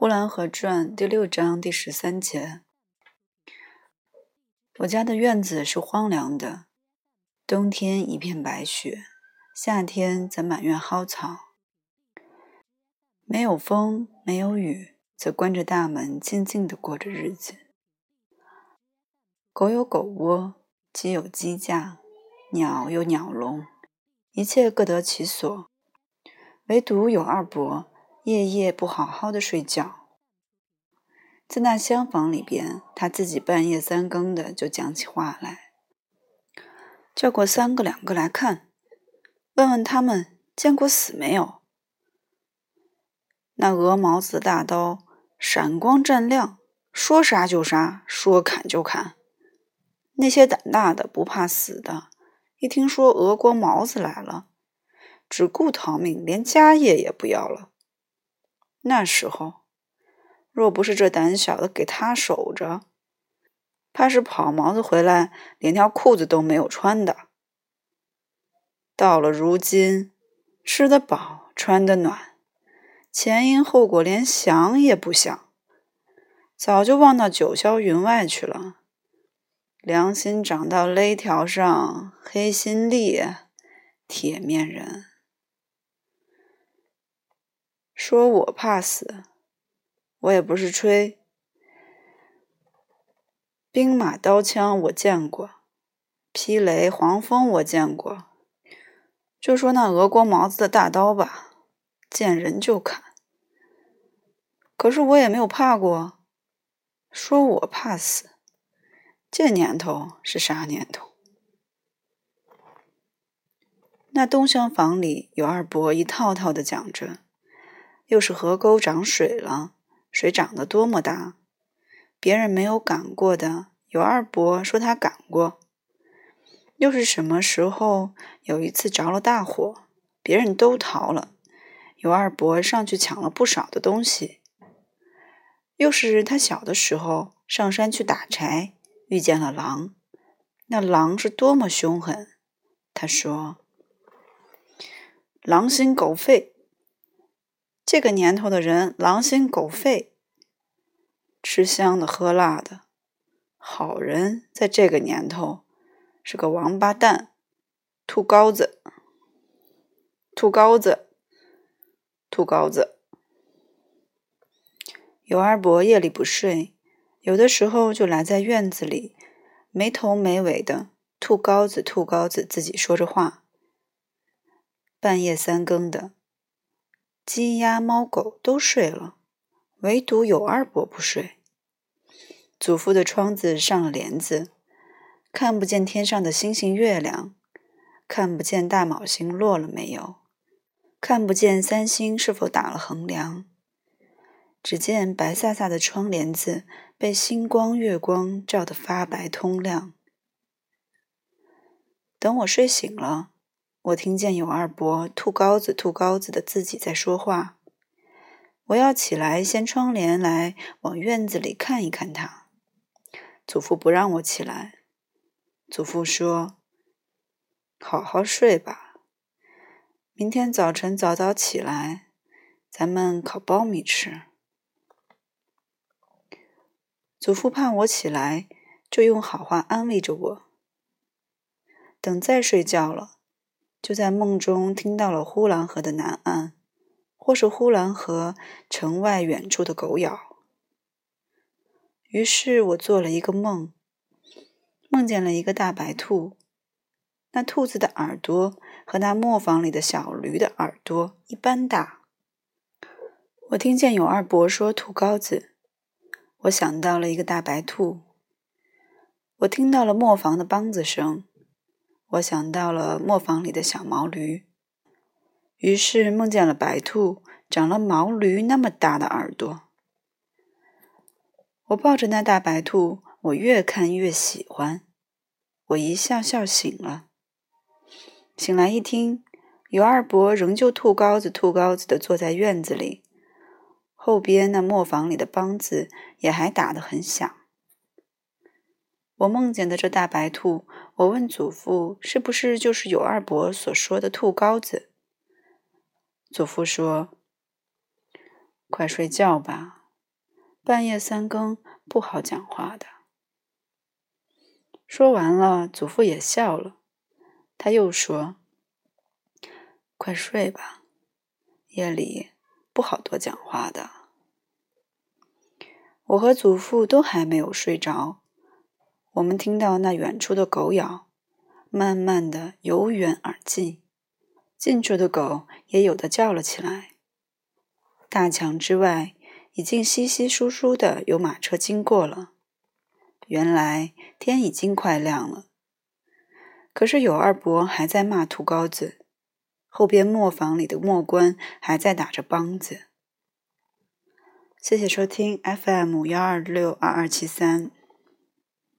呼兰河传》第六章第十三节。我家的院子是荒凉的，冬天一片白雪，夏天则满院蒿草。没有风，没有雨，则关着大门，静静的过着日子。狗有狗窝，鸡有鸡架，鸟有鸟笼，一切各得其所。唯独有二伯。夜夜不好好的睡觉，在那厢房里边，他自己半夜三更的就讲起话来，叫过三个两个来看，问问他们见过死没有。那鹅毛子大刀闪光湛亮，说杀就杀，说砍就砍。那些胆大的不怕死的，一听说俄国毛子来了，只顾逃命，连家业也不要了。那时候，若不是这胆小的给他守着，怕是跑毛子回来连条裤子都没有穿的。到了如今，吃得饱，穿得暖，前因后果连想也不想，早就忘到九霄云外去了。良心长到勒条上，黑心力，铁面人。说我怕死，我也不是吹。兵马刀枪我见过，霹雷黄蜂我见过。就说那俄国毛子的大刀吧，见人就砍。可是我也没有怕过。说我怕死，这年头是啥年头？那东厢房里有二伯一套套的讲着。又是河沟涨水了，水涨得多么大！别人没有赶过的，有二伯说他赶过。又是什么时候？有一次着了大火，别人都逃了，有二伯上去抢了不少的东西。又是他小的时候上山去打柴，遇见了狼，那狼是多么凶狠！他说：“狼心狗肺。”这个年头的人狼心狗肺，吃香的喝辣的，好人在这个年头是个王八蛋，吐羔子，吐羔子，吐羔子。有二伯夜里不睡，有的时候就来在院子里，没头没尾的吐羔子，吐羔子，自己说着话，半夜三更的。鸡鸭猫狗都睡了，唯独有二伯不睡。祖父的窗子上了帘子，看不见天上的星星月亮，看不见大卯星落了没有，看不见三星是否打了横梁，只见白飒飒的窗帘子被星光月光照得发白通亮。等我睡醒了。我听见有二伯吐膏子、吐膏子的自己在说话。我要起来掀窗帘来往院子里看一看他。祖父不让我起来。祖父说：“好好睡吧，明天早晨早早起来，咱们烤苞米吃。”祖父怕我起来，就用好话安慰着我。等再睡觉了。就在梦中听到了呼兰河的南岸，或是呼兰河城外远处的狗咬。于是我做了一个梦，梦见了一个大白兔，那兔子的耳朵和那磨坊里的小驴的耳朵一般大。我听见有二伯说兔羔子，我想到了一个大白兔。我听到了磨坊的梆子声。我想到了磨坊里的小毛驴，于是梦见了白兔长了毛驴那么大的耳朵。我抱着那大白兔，我越看越喜欢。我一笑笑醒了，醒来一听，尤二伯仍旧吐膏子、吐膏子的坐在院子里，后边那磨坊里的梆子也还打得很响。我梦见的这大白兔，我问祖父是不是就是有二伯所说的兔羔子？祖父说：“快睡觉吧，半夜三更不好讲话的。说完了，祖父也笑了。他又说：“快睡吧，夜里不好多讲话的。”我和祖父都还没有睡着，我们听到那远处的狗咬，慢慢的由远而近，近处的狗也有的叫了起来。大墙之外，已经稀稀疏疏的有马车经过了。原来天已经快亮了，可是有二伯还在骂土高子，后边磨坊里的磨官还在打着梆子。谢谢收听 FM 幺二六二二七三。